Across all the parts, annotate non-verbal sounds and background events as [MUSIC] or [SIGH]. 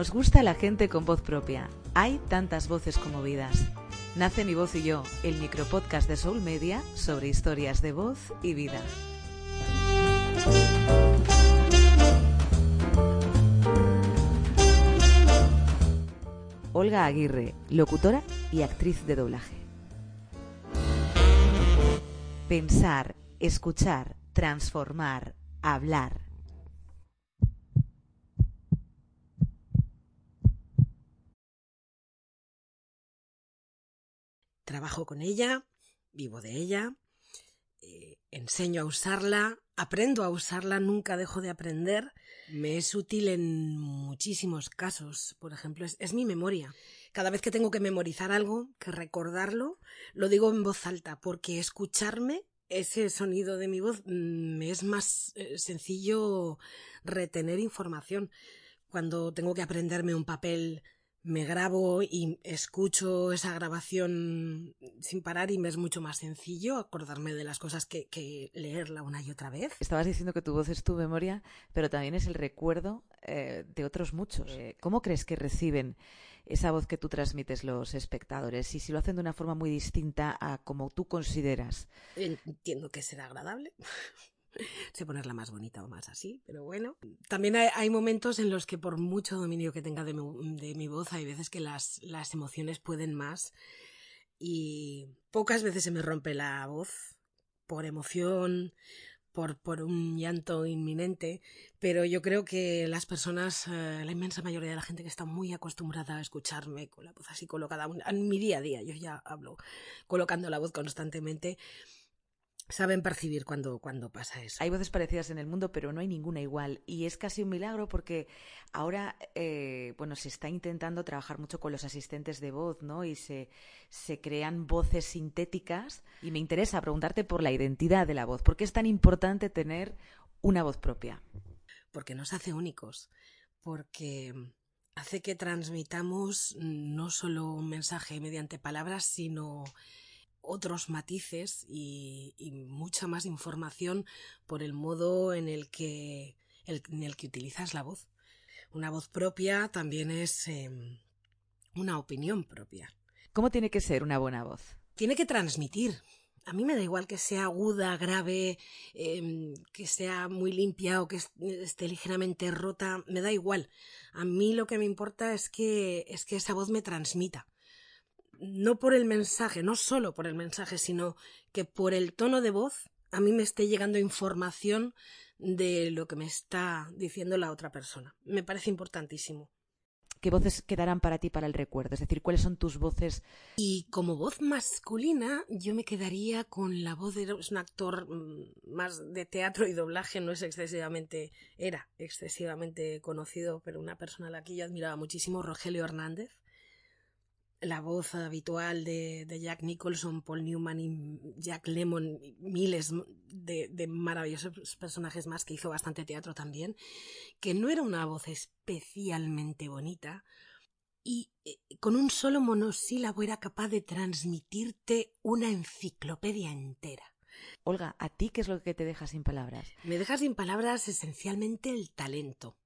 Nos gusta la gente con voz propia. Hay tantas voces como vidas. Nace mi voz y yo, el micropodcast de Soul Media sobre historias de voz y vida. Olga Aguirre, locutora y actriz de doblaje. Pensar, escuchar, transformar, hablar. Trabajo con ella, vivo de ella, eh, enseño a usarla, aprendo a usarla, nunca dejo de aprender. Me es útil en muchísimos casos. Por ejemplo, es, es mi memoria. Cada vez que tengo que memorizar algo, que recordarlo, lo digo en voz alta, porque escucharme ese sonido de mi voz me es más eh, sencillo retener información. Cuando tengo que aprenderme un papel, me grabo y escucho esa grabación sin parar y me es mucho más sencillo acordarme de las cosas que, que leerla una y otra vez. Estabas diciendo que tu voz es tu memoria, pero también es el recuerdo eh, de otros muchos. Eh, ¿Cómo crees que reciben esa voz que tú transmites los espectadores y si lo hacen de una forma muy distinta a como tú consideras? Entiendo que será agradable. [LAUGHS] sé ponerla más bonita o más así, pero bueno. También hay, momentos en los que por mucho dominio que tenga de mi, de mi voz, hay veces que las, las emociones pueden más y pocas veces se me rompe la voz por emoción, por, por un llanto inminente, pero yo creo que las personas, eh, la inmensa mayoría de la gente que está muy acostumbrada a escucharme con la voz así colocada, en mi día a día, yo ya hablo colocando la voz constantemente, saben percibir cuando, cuando pasa eso. Hay voces parecidas en el mundo, pero no hay ninguna igual. Y es casi un milagro porque ahora, eh, bueno, se está intentando trabajar mucho con los asistentes de voz, ¿no? Y se, se crean voces sintéticas. Y me interesa preguntarte por la identidad de la voz. ¿Por qué es tan importante tener una voz propia? Porque nos hace únicos. Porque hace que transmitamos no solo un mensaje mediante palabras, sino otros matices y, y, mucha más información por el modo en el que, el, en el que utilizas la voz. Una voz propia también es eh, una opinión propia. ¿Cómo tiene que ser una buena voz? Tiene que transmitir. A mí me da igual que sea aguda, grave, eh, que sea muy limpia o que esté ligeramente rota, me da igual. A mí lo que me importa es que, es que esa voz me transmita no por el mensaje, no solo por el mensaje, sino que por el tono de voz a mí me esté llegando información de lo que me está diciendo la otra persona. Me parece importantísimo. ¿Qué voces quedarán para ti para el recuerdo? Es decir, ¿cuáles son tus voces? Y como voz masculina, yo me quedaría con la voz de un actor más de teatro y doblaje, no es excesivamente, era excesivamente conocido, pero una persona a la que yo admiraba muchísimo, Rogelio Hernández la voz habitual de, de, Jack Nicholson, Paul Newman y Jack Lemmon, y miles de, de, maravillosos personajes más que hizo bastante teatro también, que no era una voz especialmente bonita y eh, con un solo monosílabo era capaz de transmitirte una enciclopedia entera. Olga, ¿a ti qué es lo que te deja sin palabras? Me deja sin palabras esencialmente el talento.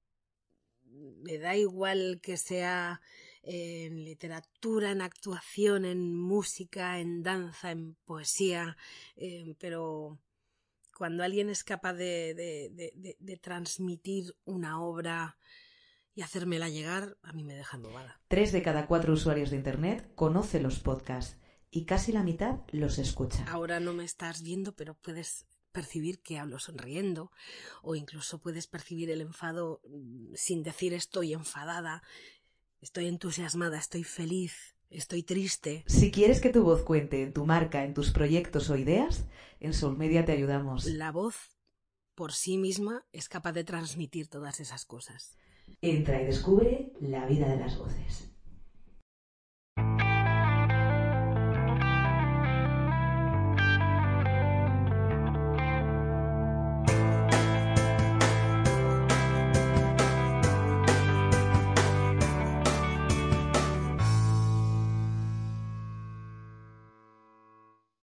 Me da igual que sea en literatura, en actuación, en música, en danza, en poesía, eh, pero cuando alguien es capaz de, de, de, de, transmitir una obra y hacérmela llegar, a mí me deja embobada. Tres de cada cuatro usuarios de Internet conoce los podcasts y casi la mitad los escucha. Ahora no me estás viendo, pero puedes percibir que hablo sonriendo o incluso puedes percibir el enfado mm, sin decir estoy enfadada Estoy entusiasmada, estoy feliz, estoy triste. Si quieres que tu voz cuente en tu marca, en tus proyectos o ideas, en Soul Media te ayudamos. La voz por sí misma es capaz de transmitir todas esas cosas. Entra y descubre la vida de las voces.